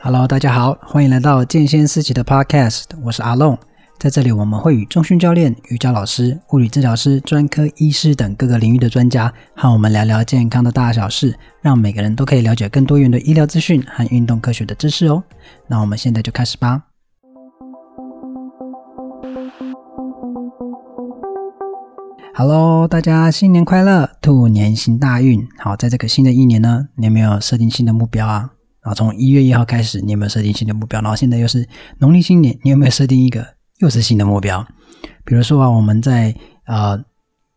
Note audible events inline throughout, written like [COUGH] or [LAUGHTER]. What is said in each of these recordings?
Hello，大家好，欢迎来到健先思齐的 Podcast，我是阿龙。在这里，我们会与中训教练、瑜伽老师、物理治疗师、专科医师等各个领域的专家，和我们聊聊健康的大小事，让每个人都可以了解更多元的医疗资讯和运动科学的知识哦。那我们现在就开始吧。Hello，大家新年快乐，兔年行大运。好，在这个新的一年呢，你有没有设定新的目标啊？然后从一月一号开始，你有没有设定新的目标？然后现在又是农历新年，你有没有设定一个？又是新的目标，比如说啊，我们在呃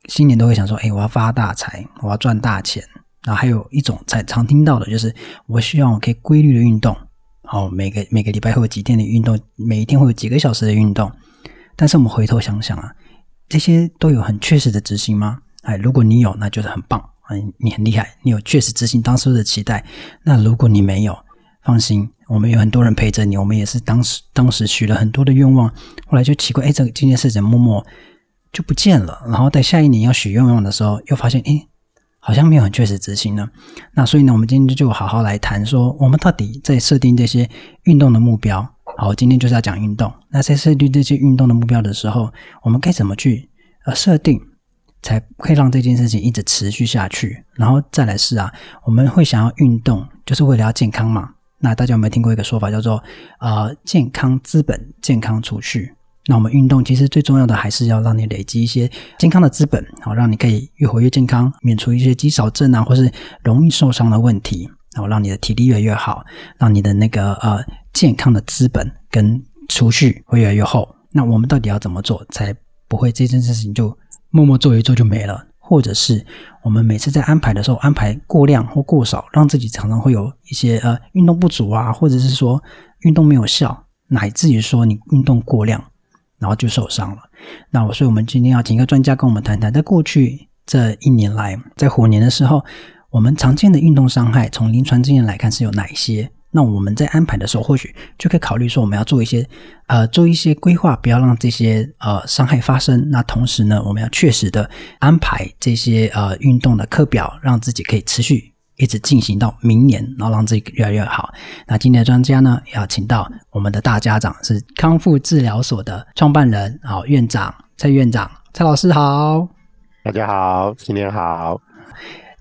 新年都会想说，哎，我要发大财，我要赚大钱。然后还有一种在常听到的就是，我希望我可以规律的运动，好，每个每个礼拜会有几天的运动，每一天会有几个小时的运动。但是我们回头想想啊，这些都有很确实的执行吗？哎，如果你有，那就是很棒，你很厉害，你有确实执行当初的期待。那如果你没有，放心，我们有很多人陪着你。我们也是当时当时许了很多的愿望，后来就奇怪，哎，这个这件事怎么默默就不见了？然后在下一年要许愿望的时候，又发现，哎，好像没有很确实执行呢。那所以呢，我们今天就好好来谈说，我们到底在设定这些运动的目标。好，今天就是要讲运动。那在设定这些运动的目标的时候，我们该怎么去呃设定，才可以让这件事情一直持续下去？然后再来是啊，我们会想要运动，就是为了要健康嘛。那大家有没有听过一个说法，叫做呃健康资本、健康储蓄？那我们运动其实最重要的还是要让你累积一些健康的资本，好让你可以越活越健康，免除一些肌少症啊，或是容易受伤的问题，然后让你的体力越来越好，让你的那个呃健康的资本跟储蓄会越来越厚。那我们到底要怎么做，才不会这件事情就默默做一做就没了？或者是我们每次在安排的时候安排过量或过少，让自己常常会有一些呃运动不足啊，或者是说运动没有效，乃至于说你运动过量，然后就受伤了。那我所以我们今天要请一个专家跟我们谈谈，在过去这一年来，在虎年的时候，我们常见的运动伤害，从临床经验来看是有哪一些？那我们在安排的时候，或许就可以考虑说，我们要做一些，呃，做一些规划，不要让这些呃伤害发生。那同时呢，我们要确实的安排这些呃运动的课表，让自己可以持续一直进行到明年，然后让自己越来越好。那今天的专家呢，要请到我们的大家长，是康复治疗所的创办人，好，院长蔡院长，蔡老师好，大家好，新年好。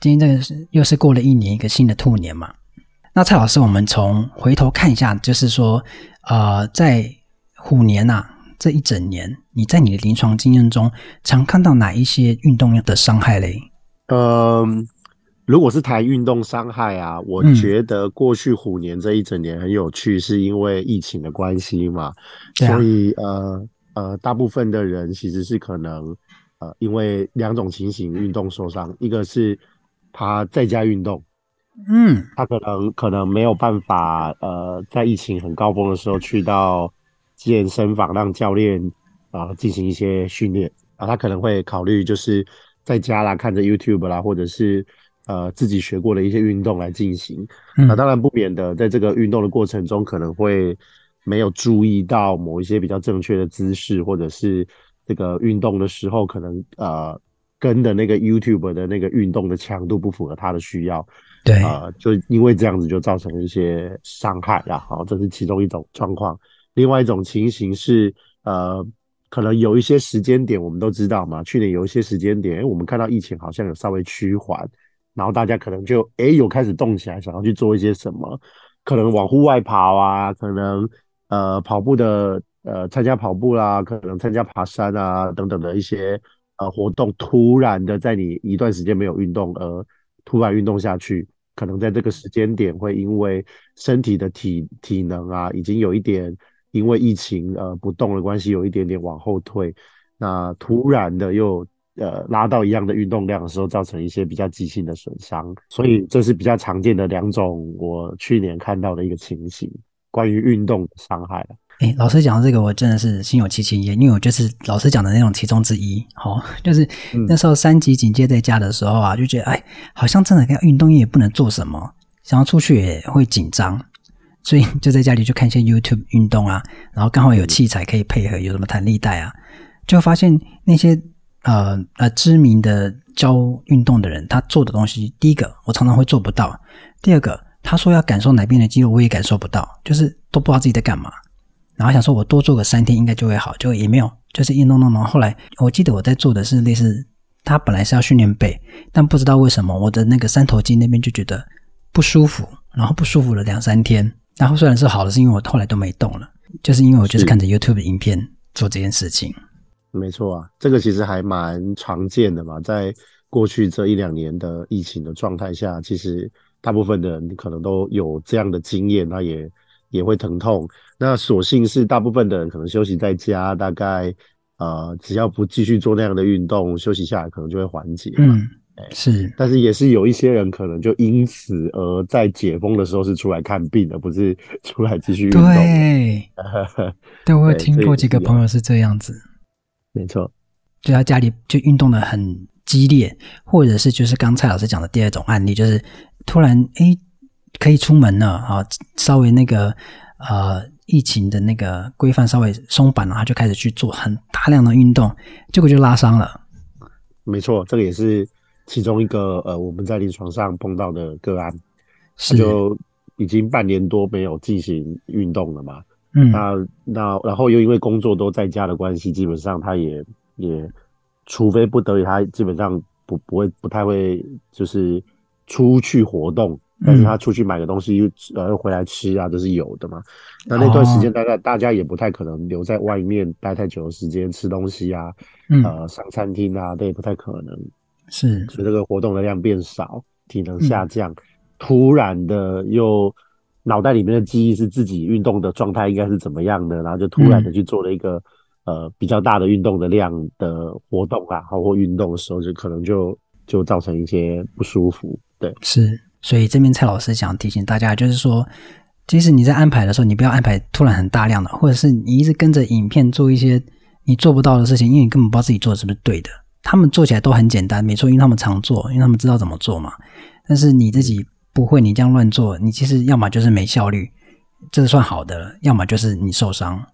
今天这个是又是过了一年，一个新的兔年嘛。那蔡老师，我们从回头看一下，就是说，呃，在虎年呐、啊、这一整年，你在你的临床经验中，常看到哪一些运动的伤害嘞？嗯，如果是谈运动伤害啊，我觉得过去虎年这一整年很有趣，是因为疫情的关系嘛，嗯、所以呃呃，大部分的人其实是可能呃，因为两种情形运动受伤，一个是他在家运动。嗯，他可能可能没有办法，呃，在疫情很高峰的时候去到健身房让教练啊进行一些训练啊，他可能会考虑就是在家啦，看着 YouTube 啦，或者是呃自己学过的一些运动来进行。那、嗯、当然不免的，在这个运动的过程中，可能会没有注意到某一些比较正确的姿势，或者是这个运动的时候，可能呃跟的那个 YouTube 的那个运动的强度不符合他的需要。对，呃，就因为这样子就造成一些伤害啦，好，这是其中一种状况。另外一种情形是，呃，可能有一些时间点，我们都知道嘛，去年有一些时间点，我们看到疫情好像有稍微趋缓，然后大家可能就诶有开始动起来，想要去做一些什么，可能往户外跑啊，可能呃跑步的呃参加跑步啦，可能参加爬山啊等等的一些呃活动，突然的在你一段时间没有运动而。突然运动下去，可能在这个时间点会因为身体的体体能啊，已经有一点因为疫情呃不动的关系，有一点点往后退。那突然的又呃拉到一样的运动量的时候，造成一些比较急性的损伤。所以这是比较常见的两种我去年看到的一个情形，关于运动伤害。哎，老师讲的这个，我真的是心有戚戚焉，因为我就是老师讲的那种其中之一。好、哦，就是那时候三级警戒在家的时候啊，就觉得哎，好像真的跟运动也不能做什么，想要出去也会紧张，所以就在家里就看一些 YouTube 运动啊，然后刚好有器材可以配合，有什么弹力带啊，就发现那些呃呃知名的教运动的人，他做的东西，第一个我常常会做不到，第二个他说要感受哪边的肌肉，我也感受不到，就是都不知道自己在干嘛。然后想说我多做个三天应该就会好，就也没有，就是运动弄弄。后来我记得我在做的是类似，他本来是要训练背，但不知道为什么我的那个三头肌那边就觉得不舒服，然后不舒服了两三天。然后虽然是好了，是因为我后来都没动了，就是因为我就是看着 YouTube 的影片做这件事情。没错啊，这个其实还蛮常见的嘛，在过去这一两年的疫情的状态下，其实大部分的人可能都有这样的经验，那也。也会疼痛，那所幸是大部分的人可能休息在家，大概呃只要不继续做那样的运动，休息下来可能就会缓解。嗯，是，但是也是有一些人可能就因此而在解封的时候是出来看病，的不是 [LAUGHS] 出来继续运动。对，[LAUGHS] 对，我有听过几个朋友是这样子。没错，就他家里就运动的很激烈，或者是就是刚蔡老师讲的第二种案例，就是突然诶可以出门了啊，稍微那个呃疫情的那个规范稍微松绑了，他就开始去做很大量的运动，结果就拉伤了。没错，这个也是其中一个呃我们在临床上碰到的个案，是就已经半年多没有进行运动了嘛。嗯，那那然后又因为工作都在家的关系，基本上他也也除非不得已，他基本上不不会不太会就是出去活动。但是他出去买个东西又呃又回来吃啊，这是有的嘛。那那段时间大概大家也不太可能留在外面待太久的时间吃东西啊，嗯、呃上餐厅啊，这也不太可能。是，所以这个活动的量变少，体能下降，嗯、突然的又脑袋里面的记忆是自己运动的状态应该是怎么样的，然后就突然的去做了一个、嗯、呃比较大的运动的量的活动啊，包括运动的时候就可能就就造成一些不舒服。对，是。所以这边蔡老师想提醒大家，就是说，即使你在安排的时候，你不要安排突然很大量的，或者是你一直跟着影片做一些你做不到的事情，因为你根本不知道自己做的是不是对的。他们做起来都很简单，没错，因为他们常做，因为他们知道怎么做嘛。但是你自己不会，你这样乱做，你其实要么就是没效率，这是算好的了；要么就是你受伤，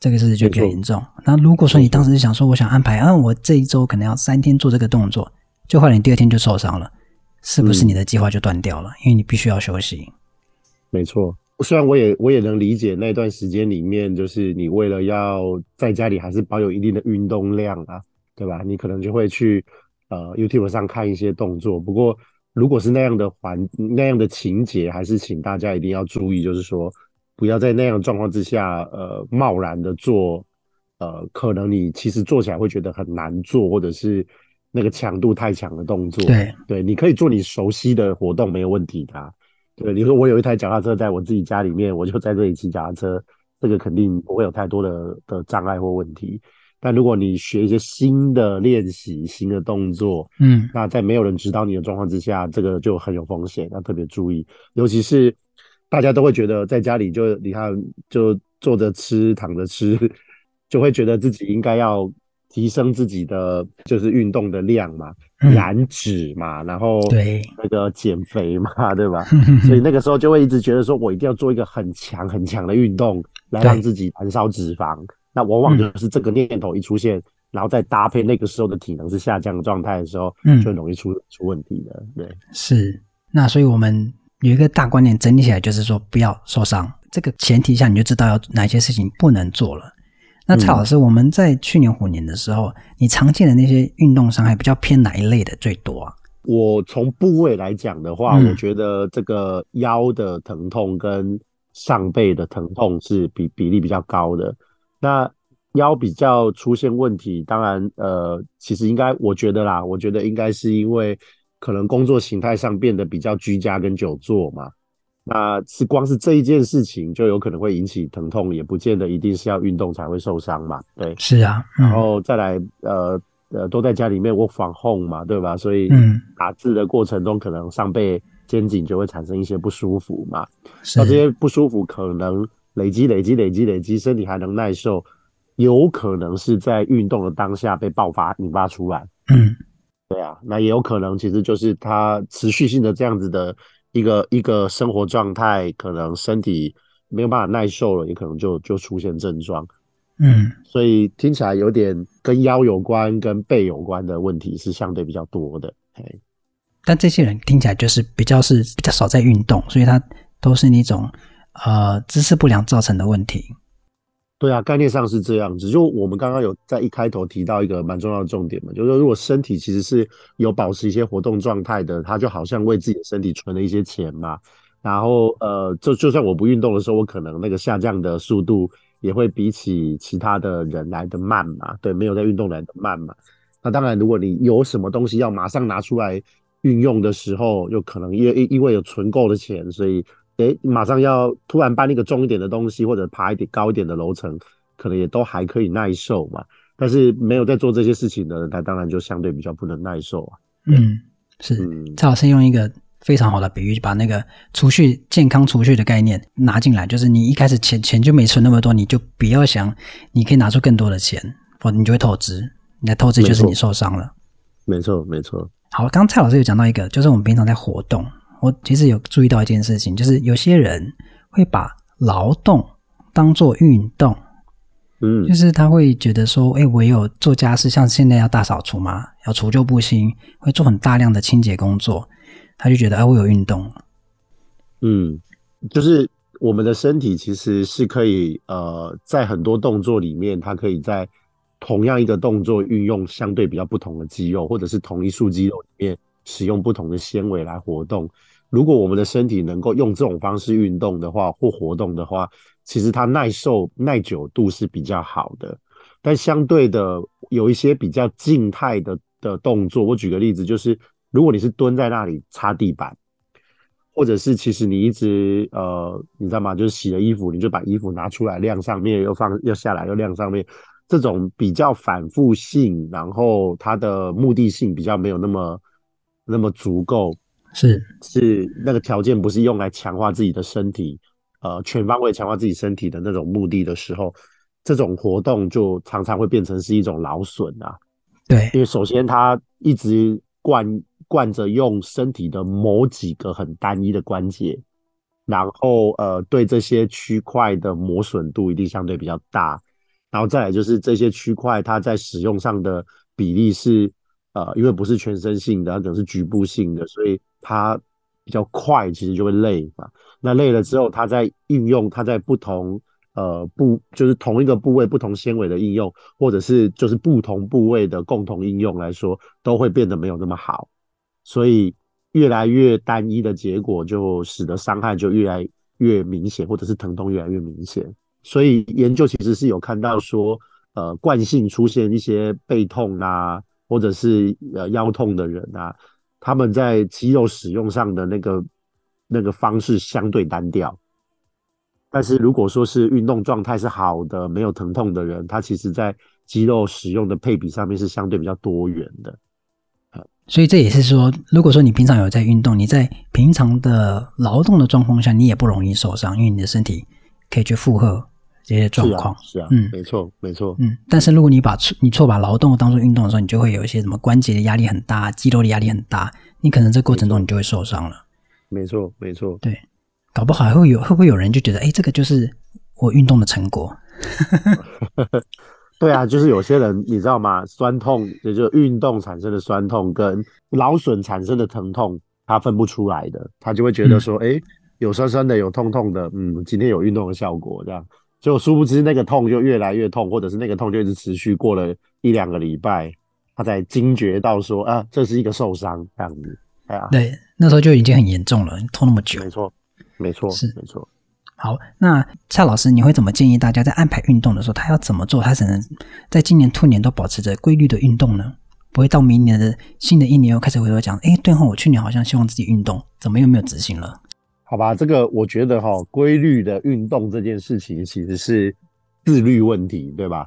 这个事情就比较严重。那如果说你当时想说，我想安排，啊，我这一周可能要三天做这个动作，就后来你第二天就受伤了。是不是你的计划就断掉了？嗯、因为你必须要休息。没错，虽然我也我也能理解那段时间里面，就是你为了要在家里还是保有一定的运动量啊，对吧？你可能就会去呃 YouTube 上看一些动作。不过，如果是那样的环那样的情节，还是请大家一定要注意，就是说不要在那样状况之下，呃，贸然的做，呃，可能你其实做起来会觉得很难做，或者是。那个强度太强的动作，对对，你可以做你熟悉的活动没有问题的。对，你说我有一台脚踏车在我自己家里面，我就在这里骑脚踏车，这个肯定不会有太多的的障碍或问题。但如果你学一些新的练习、新的动作，嗯，那在没有人指导你的状况之下，这个就很有风险，要特别注意。尤其是大家都会觉得在家里就你看就坐着吃、躺着吃，[LAUGHS] 就会觉得自己应该要。提升自己的就是运动的量嘛，燃脂嘛，然后对那个减肥嘛，[LAUGHS] 对吧？[LAUGHS] 所以那个时候就会一直觉得说，我一定要做一个很强很强的运动来让自己燃烧脂肪。那往往就是这个念头一出现，然后再搭配那个时候的体能是下降的状态的时候，就容易出出问题的。对，是。那所以我们有一个大观念整理起来，就是说不要受伤。这个前提下，你就知道要哪些事情不能做了。那蔡老师，我们在去年虎年的时候，你常见的那些运动伤害比较偏哪一类的最多啊？我从部位来讲的话，我觉得这个腰的疼痛跟上背的疼痛是比比例比较高的。那腰比较出现问题，当然，呃，其实应该我觉得啦，我觉得应该是因为可能工作形态上变得比较居家跟久坐嘛。那是光是这一件事情就有可能会引起疼痛，也不见得一定是要运动才会受伤嘛。对，是啊。嗯、然后再来，呃呃，都在家里面 work from home 嘛，对吧？所以打字的过程中，可能上背肩颈就会产生一些不舒服嘛。那这些不舒服可能累积累积累积累积，身体还能耐受，有可能是在运动的当下被爆发引发出来。嗯，对啊，那也有可能其实就是它持续性的这样子的。一个一个生活状态，可能身体没有办法耐受了，也可能就就出现症状。嗯，所以听起来有点跟腰有关、跟背有关的问题是相对比较多的。嘿，但这些人听起来就是比较是比较少在运动，所以他都是那种呃姿势不良造成的问题。对啊，概念上是这样子。就我们刚刚有在一开头提到一个蛮重要的重点嘛，就是说如果身体其实是有保持一些活动状态的，它就好像为自己的身体存了一些钱嘛。然后呃，就就算我不运动的时候，我可能那个下降的速度也会比起其他的人来得慢嘛。对，没有在运动来得慢嘛。那当然，如果你有什么东西要马上拿出来运用的时候，又可能因为因为有存够的钱，所以。诶，马上要突然搬一个重一点的东西，或者爬一点高一点的楼层，可能也都还可以耐受嘛。但是没有在做这些事情的人，他当然就相对比较不能耐受啊。嗯，是。嗯，蔡老师用一个非常好的比喻，把那个储蓄、健康储蓄的概念拿进来，就是你一开始钱钱就没存那么多，你就不要想你可以拿出更多的钱，否则你就会透支。你的透支就是你受伤了。没错，没错。好，刚蔡老师有讲到一个，就是我们平常在活动。我其实有注意到一件事情，就是有些人会把劳动当做运动，嗯，就是他会觉得说，哎，我有做家事，像现在要大扫除嘛，要除旧布新，会做很大量的清洁工作，他就觉得，哎，我有运动。嗯，就是我们的身体其实是可以，呃，在很多动作里面，它可以在同样一个动作运用相对比较不同的肌肉，或者是同一束肌肉里面。使用不同的纤维来活动。如果我们的身体能够用这种方式运动的话，或活动的话，其实它耐受、耐久度是比较好的。但相对的，有一些比较静态的的动作，我举个例子，就是如果你是蹲在那里擦地板，或者是其实你一直呃，你知道吗？就是洗了衣服，你就把衣服拿出来晾上面，又放又下来，又晾上面，这种比较反复性，然后它的目的性比较没有那么。那么足够是是那个条件，不是用来强化自己的身体，呃，全方位强化自己身体的那种目的的时候，这种活动就常常会变成是一种劳损啊。对，因为首先他一直惯惯着用身体的某几个很单一的关节，然后呃，对这些区块的磨损度一定相对比较大，然后再来就是这些区块它在使用上的比例是。呃，因为不是全身性的，它可能是局部性的，所以它比较快，其实就会累嘛。那累了之后，它在应用，它在不同呃部，就是同一个部位不同纤维的应用，或者是就是不同部位的共同应用来说，都会变得没有那么好。所以越来越单一的结果，就使得伤害就越来越明显，或者是疼痛越来越明显。所以研究其实是有看到说，呃，惯性出现一些背痛啊。或者是呃腰痛的人啊，他们在肌肉使用上的那个那个方式相对单调，但是如果说是运动状态是好的，没有疼痛的人，他其实在肌肉使用的配比上面是相对比较多元的。所以这也是说，如果说你平常有在运动，你在平常的劳动的状况下，你也不容易受伤，因为你的身体可以去负荷。这些状况是啊，是啊，嗯，没错，没错，嗯，但是如果你把你错把劳动当做运动的时候，你就会有一些什么关节的压力很大，肌肉的压力很大，你可能这过程中你就会受伤了。没错，没错，对，搞不好还会有会不会有人就觉得，哎，这个就是我运动的成果。[LAUGHS] 对啊，就是有些人你知道吗？酸痛也就是运动产生的酸痛跟劳损产生的疼痛，他分不出来的，他就会觉得说，哎、嗯，有酸酸的，有痛痛的，嗯，今天有运动的效果这样。就殊不知那个痛就越来越痛，或者是那个痛就一直持续过了一两个礼拜，他才惊觉到说啊，这是一个受伤这样子。哎呀，对，那时候就已经很严重了，痛那么久。没错，没错，是没错。好，那蔡老师，你会怎么建议大家在安排运动的时候，他要怎么做，他才能在今年兔年都保持着规律的运动呢？不会到明年的新的一年又开始回头讲，哎，对哦，我去年好像希望自己运动，怎么又没有执行了？好吧，这个我觉得哈，规律的运动这件事情其实是自律问题，对吧？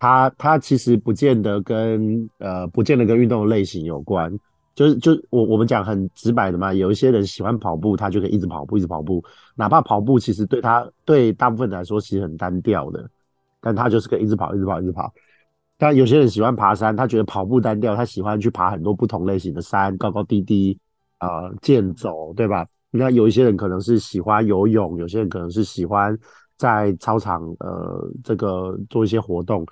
它它其实不见得跟呃，不见得跟运动类型有关。就是就我我们讲很直白的嘛，有一些人喜欢跑步，他就可以一直跑步，一直跑步，哪怕跑步其实对他对大部分来说其实很单调的，但他就是可以一直跑，一直跑，一直跑。但有些人喜欢爬山，他觉得跑步单调，他喜欢去爬很多不同类型的山，高高低低啊，呃，健走，对吧？那有一些人可能是喜欢游泳，有些人可能是喜欢在操场呃这个做一些活动。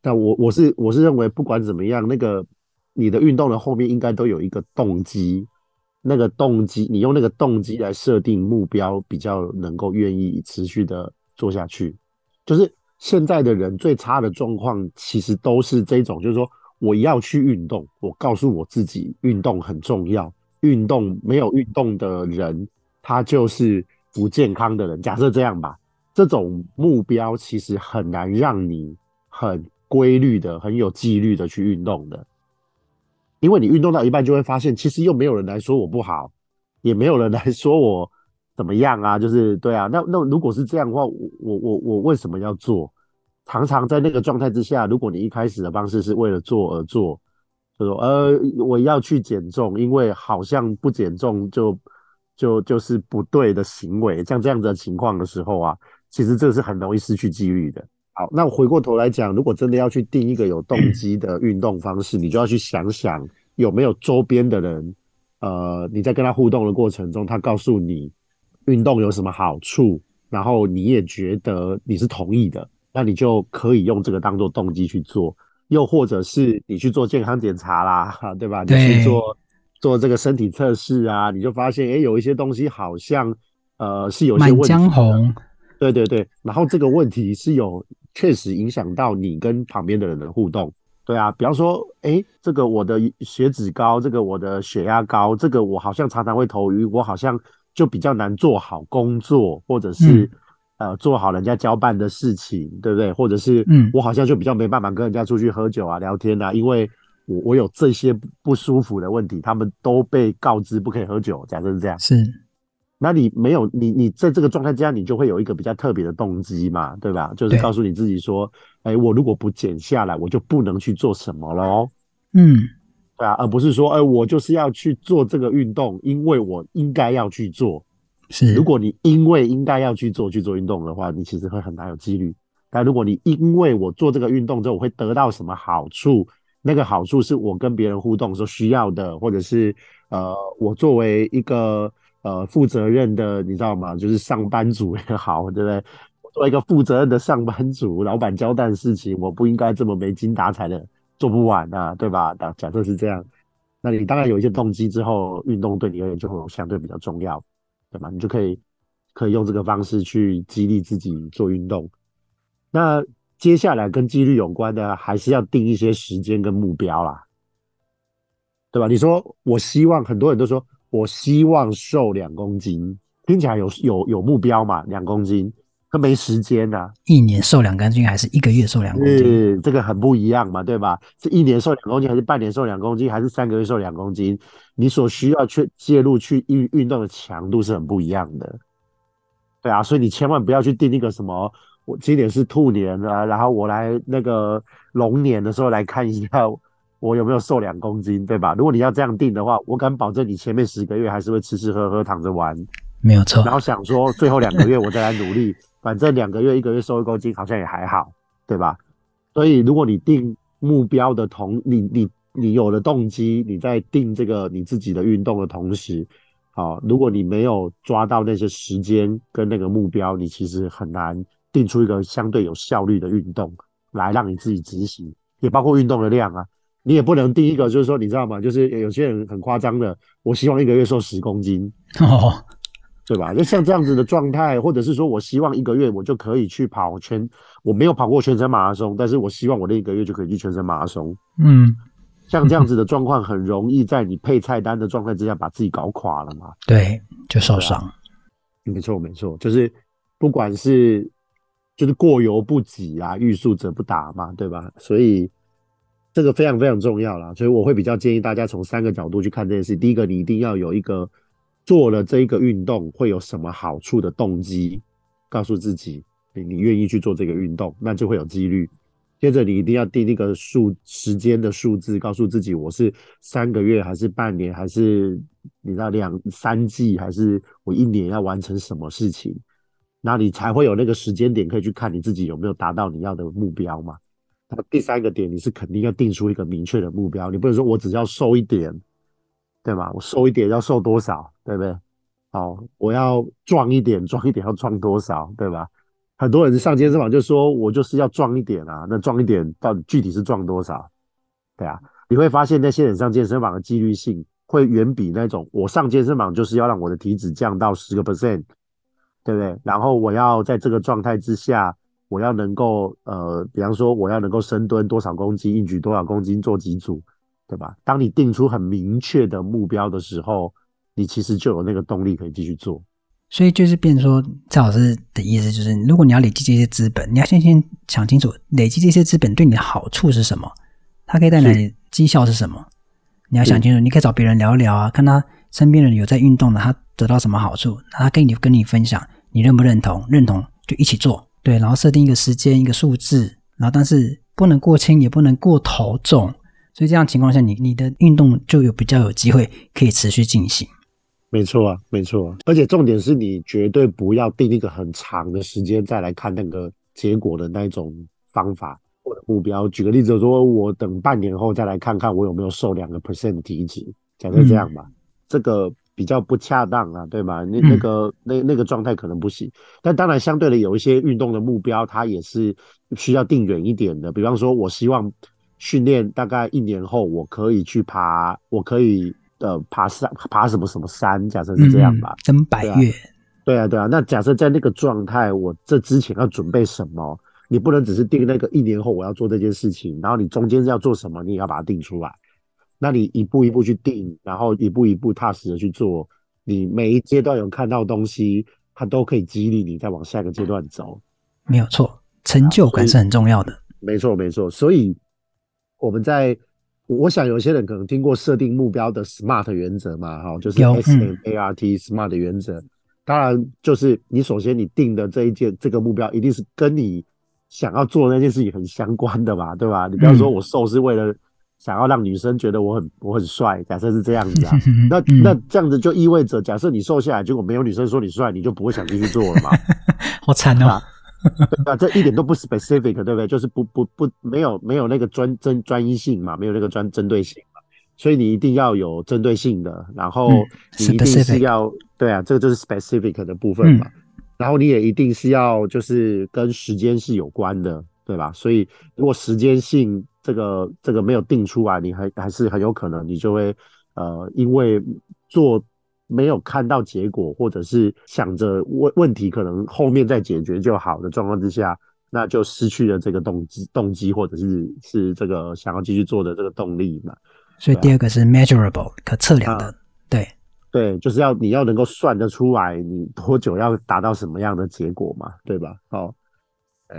但我我是我是认为不管怎么样，那个你的运动的后面应该都有一个动机，那个动机，你用那个动机来设定目标，比较能够愿意持续的做下去。就是现在的人最差的状况，其实都是这种，就是说我要去运动，我告诉我自己运动很重要，运动没有运动的人，他就是不健康的人。假设这样吧，这种目标其实很难让你很规律的、很有纪律的去运动的。因为你运动到一半就会发现，其实又没有人来说我不好，也没有人来说我怎么样啊，就是对啊。那那如果是这样的话，我我我我为什么要做？常常在那个状态之下，如果你一开始的方式是为了做而做，就说呃我要去减重，因为好像不减重就就就是不对的行为，像这样子的情况的时候啊，其实这是很容易失去纪律的。好，那回过头来讲，如果真的要去定一个有动机的运动方式，[CLEARS THROAT] 你就要去想想有没有周边的人，呃，你在跟他互动的过程中，他告诉你运动有什么好处，然后你也觉得你是同意的，那你就可以用这个当做动机去做。又或者是你去做健康检查啦，对吧？你去做做这个身体测试啊，你就发现，诶，有一些东西好像呃是有些问题的。对对对，然后这个问题是有。确实影响到你跟旁边的人的互动，对啊，比方说，诶，这个我的血脂高，这个我的血压高，这个我好像常常会头晕，我好像就比较难做好工作，或者是、嗯、呃做好人家交办的事情，对不对？或者是嗯，我好像就比较没办法跟人家出去喝酒啊、聊天啊，因为我我有这些不舒服的问题，他们都被告知不可以喝酒，假设是这样，是。那你没有你你在这个状态之下，你就会有一个比较特别的动机嘛，对吧？就是告诉你自己说，哎，我如果不减下来，我就不能去做什么咯。嗯，对啊，而不是说，哎，我就是要去做这个运动，因为我应该要去做。是，如果你因为应该要去做去做运动的话，你其实会很难有纪律。但如果你因为我做这个运动之后，我会得到什么好处？那个好处是我跟别人互动所需要的，或者是呃，我作为一个。呃，负责任的，你知道吗？就是上班族也好，对不对？作为一个负责任的上班族，老板交代的事情，我不应该这么没精打采的做不完啊，对吧？假假设是这样，那你当然有一些动机之后，运动对你而言就会相对比较重要，对吧？你就可以可以用这个方式去激励自己做运动。那接下来跟纪律有关的，还是要定一些时间跟目标啦，对吧？你说，我希望很多人都说。我希望瘦两公斤，听起来有有有目标嘛？两公斤，可没时间呐、啊。一年瘦两公斤，还是一个月瘦两公斤？是这个很不一样嘛，对吧？是一年瘦两公斤，还是半年瘦两公斤，还是三个月瘦两公斤？你所需要去介入去运运动的强度是很不一样的。对啊，所以你千万不要去定一个什么，我今年是兔年啊，然后我来那个龙年的时候来看一下。我有没有瘦两公斤，对吧？如果你要这样定的话，我敢保证你前面十个月还是会吃吃喝喝躺着玩，没有错。然后想说最后两个月我再来努力，反正两个月一个月瘦一公斤好像也还好，对吧？所以如果你定目标的同你你你有了动机，你在定这个你自己的运动的同时，好，如果你没有抓到那些时间跟那个目标，你其实很难定出一个相对有效率的运动来让你自己执行，也包括运动的量啊。你也不能第一个就是说，你知道吗？就是有些人很夸张的，我希望一个月瘦十公斤，哦，对吧？就像这样子的状态，或者是说我希望一个月我就可以去跑全，我没有跑过全程马拉松，但是我希望我那一个月就可以去全程马拉松。嗯，像这样子的状况，很容易在你配菜单的状态之下把自己搞垮了嘛？对，就受伤。没错，没错，就是不管是就是过犹不及啊，欲速则不达嘛，对吧？所以。这个非常非常重要啦，所以我会比较建议大家从三个角度去看这件事。第一个，你一定要有一个做了这个运动会有什么好处的动机，告诉自己你你愿意去做这个运动，那就会有几率。接着，你一定要定一个数时间的数字，告诉自己我是三个月还是半年，还是你知道两三季，还是我一年要完成什么事情，那你才会有那个时间点可以去看你自己有没有达到你要的目标嘛。那第三个点，你是肯定要定出一个明确的目标，你不能说我只要瘦一点，对吧？我瘦一点要瘦多少，对不对？好，我要壮一点，壮一点要壮多少，对吧？很多人上健身房就说，我就是要壮一点啊，那壮一点到底具体是壮多少？对啊，你会发现那些人上健身房的纪律性会远比那种我上健身房就是要让我的体脂降到十个 percent，对不对？然后我要在这个状态之下，我要能够呃，比方说我要能够深蹲多少公斤，硬举多少公斤，做几组，对吧？当你定出很明确的目标的时候，你其实就有那个动力可以继续做。所以就是变成说，蔡老师的意思就是，如果你要累积这些资本，你要先先想清楚，累积这些资本对你的好处是什么，它可以带来的绩效是什么。你要想清楚，你可以找别人聊一聊啊，看他身边人有在运动的，他得到什么好处，他跟你跟你分享，你认不认同？认同就一起做，对，然后设定一个时间，一个数字，然后但是不能过轻，也不能过头重，所以这样情况下，你你的运动就有比较有机会可以持续进行。没错啊，没错啊，而且重点是你绝对不要定一个很长的时间再来看那个结果的那种方法。或者目标，举个例子说，我等半年后再来看看我有没有瘦两个 percent 体脂，假设这样吧，嗯、这个比较不恰当啊，对吧？那那个那那个状态可能不行。但当然，相对的有一些运动的目标，它也是需要定远一点的。比方说，我希望训练大概一年后，我可以去爬，我可以呃爬山，爬什么什么山，假设是这样吧，登百岳。对啊，对啊。那假设在那个状态，我这之前要准备什么？你不能只是定那个一年后我要做这件事情，然后你中间要做什么，你也要把它定出来。那你一步一步去定，然后一步一步踏实的去做，你每一阶段有看到东西，它都可以激励你再往下一个阶段走。没有错，成就感是很重要的。没错，没错。所以我们在，我想有些人可能听过设定目标的 SMART 原则嘛，哈，就是 S M A R T、嗯、SMART 原则。当然，就是你首先你定的这一件这个目标，一定是跟你。想要做那件事情很相关的嘛，对吧？你不要说我瘦是为了想要让女生觉得我很我很帅，假设是这样子啊，[LAUGHS] 那那这样子就意味着，假设你瘦下来，结果没有女生说你帅，你就不会想继续做了嘛？[LAUGHS] 好惨哦！对 [LAUGHS] 啊，这一点都不 specific，对不对？就是不不不没有没有那个专针专一性嘛，没有那个专针对性嘛，所以你一定要有针对性的，然后你一定是要对啊，这个就是 specific 的部分嘛。然后你也一定是要就是跟时间是有关的，对吧？所以如果时间性这个这个没有定出来，你还还是很有可能你就会呃因为做没有看到结果，或者是想着问问题可能后面再解决就好的状况之下，那就失去了这个动机动机，或者是是这个想要继续做的这个动力嘛。所以第二个是 measurable 可测量的，啊、对。对，就是要你要能够算得出来，你多久要达到什么样的结果嘛，对吧？好，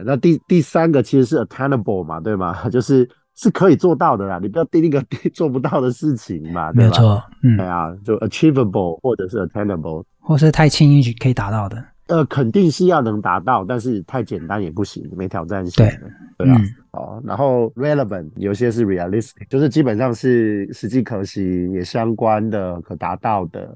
那第第三个其实是 attainable 嘛，对吗？[LAUGHS] 就是是可以做到的啦，你不要定一个 [LAUGHS] 做不到的事情嘛，对吧？没错，嗯，对啊，就 achievable 或者是 attainable，或是太轻易可以达到的。呃，肯定是要能达到，但是太简单也不行，没挑战性，对，对啊。嗯、哦，然后 relevant 有些是 realistic，就是基本上是实际可行也相关的、可达到的。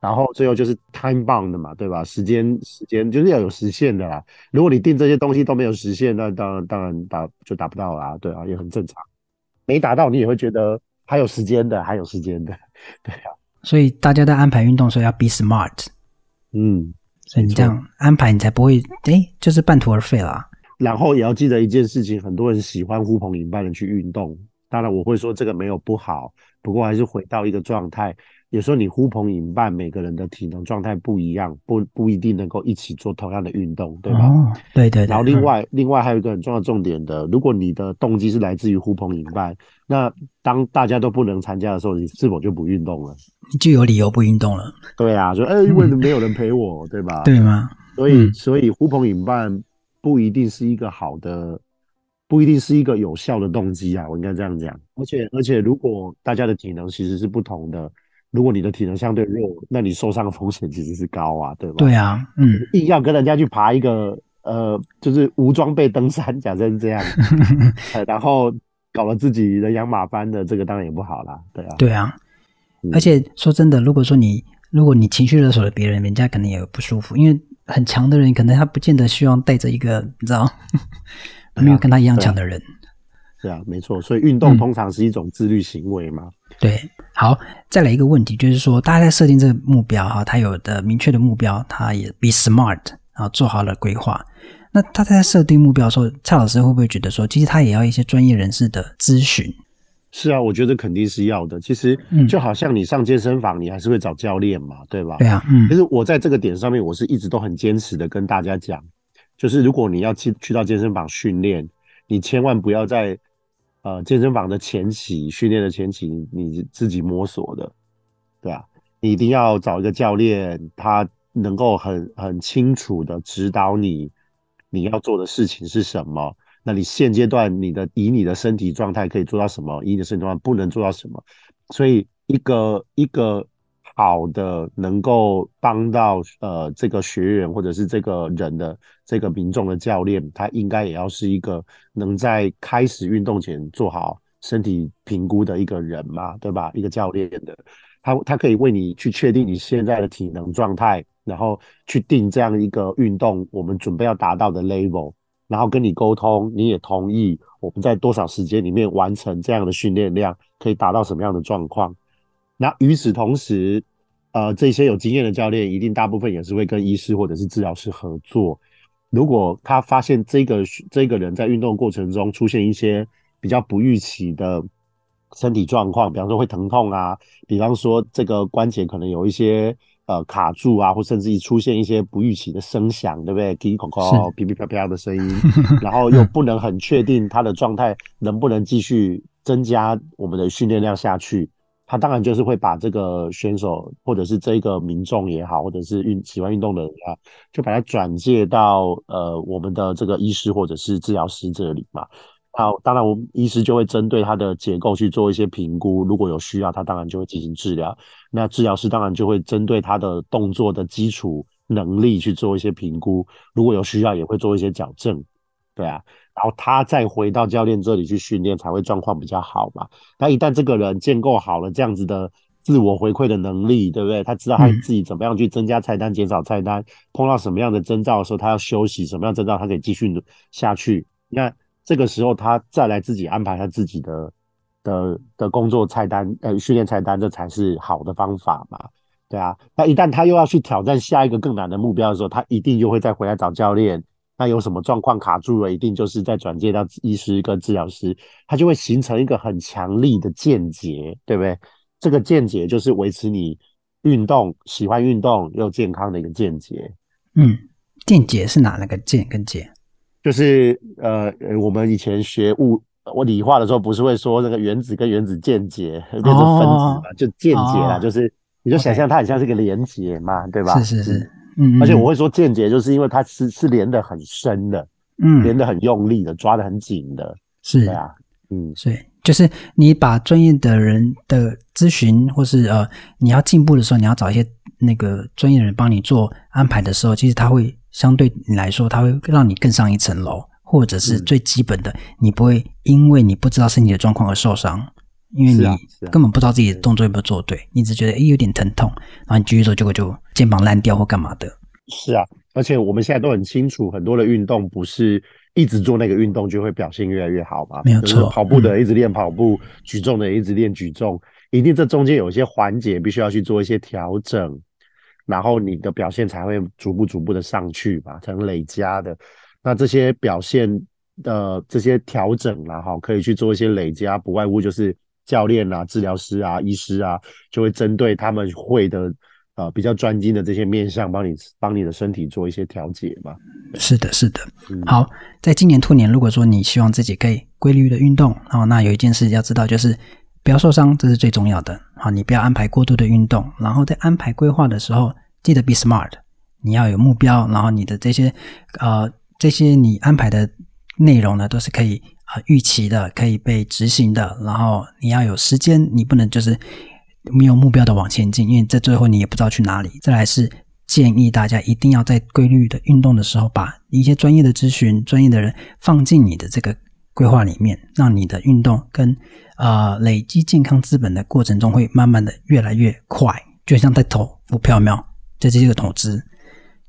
然后最后就是 time bound 的嘛，对吧？时间时间就是要有实现的啦。如果你定这些东西都没有实现，那当然当然达就达不到啦，对啊，也很正常。没达到你也会觉得还有时间的，还有时间的，[LAUGHS] 对啊。所以大家在安排运动时候要 be smart，嗯。所以你这样安排，你才不会哎、欸，就是半途而废啦。然后也要记得一件事情，很多人喜欢呼朋引伴的去运动。当然，我会说这个没有不好，不过还是回到一个状态。有时候你呼朋引伴，每个人的体能状态不一样，不不一定能够一起做同样的运动，对吧？哦，对对对。然后另外、嗯、另外还有一个很重要重点的，如果你的动机是来自于呼朋引伴，那当大家都不能参加的时候，你是否就不运动了？你就有理由不运动了。对啊，说哎，因为没有人陪我，嗯、对吧？对吗？所以所以呼朋引伴不一定是一个好的，不一定是一个有效的动机啊，我应该这样讲。而且而且，如果大家的体能其实是不同的。如果你的体能相对弱，那你受伤的风险其实是高啊，对吧？对啊，嗯，硬要跟人家去爬一个呃，就是无装备登山，假设是这样，[LAUGHS] 呃，然后搞了自己人仰马翻的，这个当然也不好啦，对啊，对啊，嗯、而且说真的，如果说你如果你情绪勒索了别人，人家可能也不舒服，因为很强的人可能他不见得希望带着一个你知道？[LAUGHS] 没有跟他一样强的人。是啊，没错，所以运动通常是一种自律行为嘛。嗯、对，好，再来一个问题，就是说，大家在设定这个目标哈，他有的明确的目标，他也 be smart，然后做好了规划。那他在设定目标的时候，蔡老师会不会觉得说，其实他也要一些专业人士的咨询？是啊，我觉得肯定是要的。其实就好像你上健身房，你还是会找教练嘛，对吧？对啊，嗯。其实我在这个点上面，我是一直都很坚持的跟大家讲，就是如果你要去去到健身房训练，你千万不要在呃健身房的前期训练的前期你自己摸索的，对啊，你一定要找一个教练，他能够很很清楚的指导你你要做的事情是什么。那你现阶段你的以你的身体状态可以做到什么？以你的身体状态不能做到什么？所以一个一个好的能够帮到呃这个学员或者是这个人的这个民众的教练，他应该也要是一个能在开始运动前做好身体评估的一个人嘛，对吧？一个教练的，他他可以为你去确定你现在的体能状态，然后去定这样一个运动我们准备要达到的 level。然后跟你沟通，你也同意我们在多少时间里面完成这样的训练量，可以达到什么样的状况？那与此同时，呃，这些有经验的教练一定大部分也是会跟医师或者是治疗师合作。如果他发现这个这个人在运动过程中出现一些比较不预期的身体状况，比方说会疼痛啊，比方说这个关节可能有一些。呃，卡住啊，或甚至于出现一些不预期的声响，对不对？叽叽口口、噼噼啪啪的声音，[LAUGHS] 然后又不能很确定他的状态能不能继续增加我们的训练量下去，他当然就是会把这个选手或者是这个民众也好，或者是运喜欢运动的人啊，就把他转介到呃我们的这个医师或者是治疗师这里嘛。好，当然，我们医师就会针对他的结构去做一些评估，如果有需要，他当然就会进行治疗。那治疗师当然就会针对他的动作的基础能力去做一些评估，如果有需要，也会做一些矫正。对啊，然后他再回到教练这里去训练，才会状况比较好嘛。那一旦这个人建构好了这样子的自我回馈的能力，对不对？他知道他自己怎么样去增加菜单、减少菜单，碰到什么样的征兆的时候，他要休息，什么样征兆他可以继续下去。那这个时候，他再来自己安排他自己的的的工作菜单，呃，训练菜单，这才是好的方法嘛，对啊。那一旦他又要去挑战下一个更难的目标的时候，他一定又会再回来找教练。那有什么状况卡住了，一定就是再转介到医师跟治疗师，他就会形成一个很强力的间接，对不对？这个间接就是维持你运动、喜欢运动又健康的一个间接。嗯，间接是哪那个间跟接？就是呃，我们以前学物我理化的时候，不是会说那个原子跟原子间接变成分子嘛？哦、就间接啦，哦、就是你就想象它很像是一个连接嘛，对吧？是是是，嗯，而且我会说间接，就是因为它是是连得很深的，嗯，连得很用力的，抓得很紧的，是。对啊，嗯，所以就是你把专业的人的咨询，或是呃你要进步的时候，你要找一些那个专业的人帮你做安排的时候，其实他会。相对你来说，他会让你更上一层楼，或者是最基本的，嗯、你不会因为你不知道身体的状况而受伤，因为你根本不知道自己的动作有没有做对，你只觉得诶有点疼痛，然后你继续做，结果就肩膀烂掉或干嘛的。是啊，而且我们现在都很清楚，很多的运动不是一直做那个运动就会表现越来越好嘛。没有错，跑步的一直练跑步，嗯、举重的一直练举重，一定这中间有一些环节必须要去做一些调整。然后你的表现才会逐步逐步的上去吧，才能累加的。那这些表现的这些调整啦，哈，可以去做一些累加，不外乎就是教练啊、治疗师啊、医师啊，就会针对他们会的呃比较专精的这些面向，帮你帮你的身体做一些调节嘛。是的，是的。嗯、好，在今年兔年，如果说你希望自己可以规律的运动，哦，那有一件事要知道就是。不要受伤，这是最重要的。好，你不要安排过度的运动，然后在安排规划的时候，记得 be smart。你要有目标，然后你的这些呃这些你安排的内容呢，都是可以呃预期的，可以被执行的。然后你要有时间，你不能就是没有目标的往前进，因为在最后你也不知道去哪里。再来是建议大家一定要在规律的运动的时候，把一些专业的咨询、专业的人放进你的这个规划里面，让你的运动跟呃，累积健康资本的过程中，会慢慢的越来越快，就像在投股票，有没有？这是一个投资，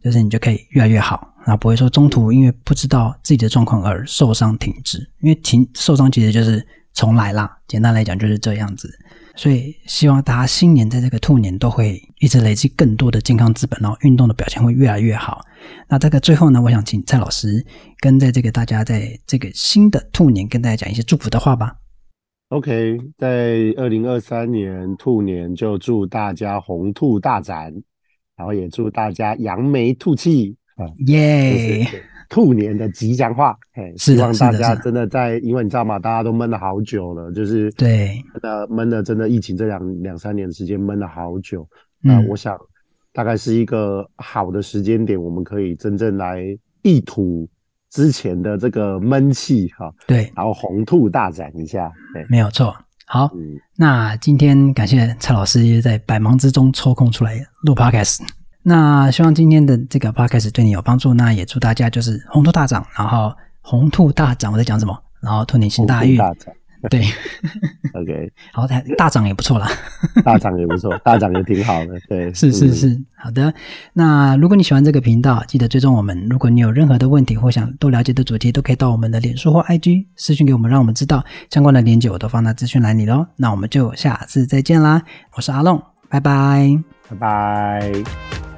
就是你就可以越来越好，那不会说中途因为不知道自己的状况而受伤停止，因为停受伤其实就是重来啦。简单来讲就是这样子，所以希望大家新年在这个兔年都会一直累积更多的健康资本，然后运动的表现会越来越好。那这个最后呢，我想请蔡老师跟在这个大家在这个新的兔年跟大家讲一些祝福的话吧。OK，在二零二三年兔年，就祝大家鸿兔大展，然后也祝大家扬眉吐气啊！耶！兔年的吉祥话，嘿，希望大家真的在，因为你知道吗？大家都闷了好久了，就是对，呃，闷了真的疫情这两两三年的时间闷了好久。那、嗯、我想，大概是一个好的时间点，我们可以真正来一吐。之前的这个闷气哈，对，然后红兔大展一下，对，没有错。好，嗯、那今天感谢蔡老师在百忙之中抽空出来录 Podcast。那希望今天的这个 Podcast 对你有帮助。那也祝大家就是红兔大涨，然后红兔大涨，我在讲什么？然后兔年行大运。对，OK，[LAUGHS] 好，大涨也不错啦，大涨也不错，[LAUGHS] 大涨也挺好的，对，是是是，好的。那如果你喜欢这个频道，记得追踪我们。如果你有任何的问题或想多了解的主题，都可以到我们的脸书或 IG 私讯给我们，让我们知道相关的链接，我都放在资讯栏里喽。那我们就下次再见啦，我是阿龙，拜拜，拜拜。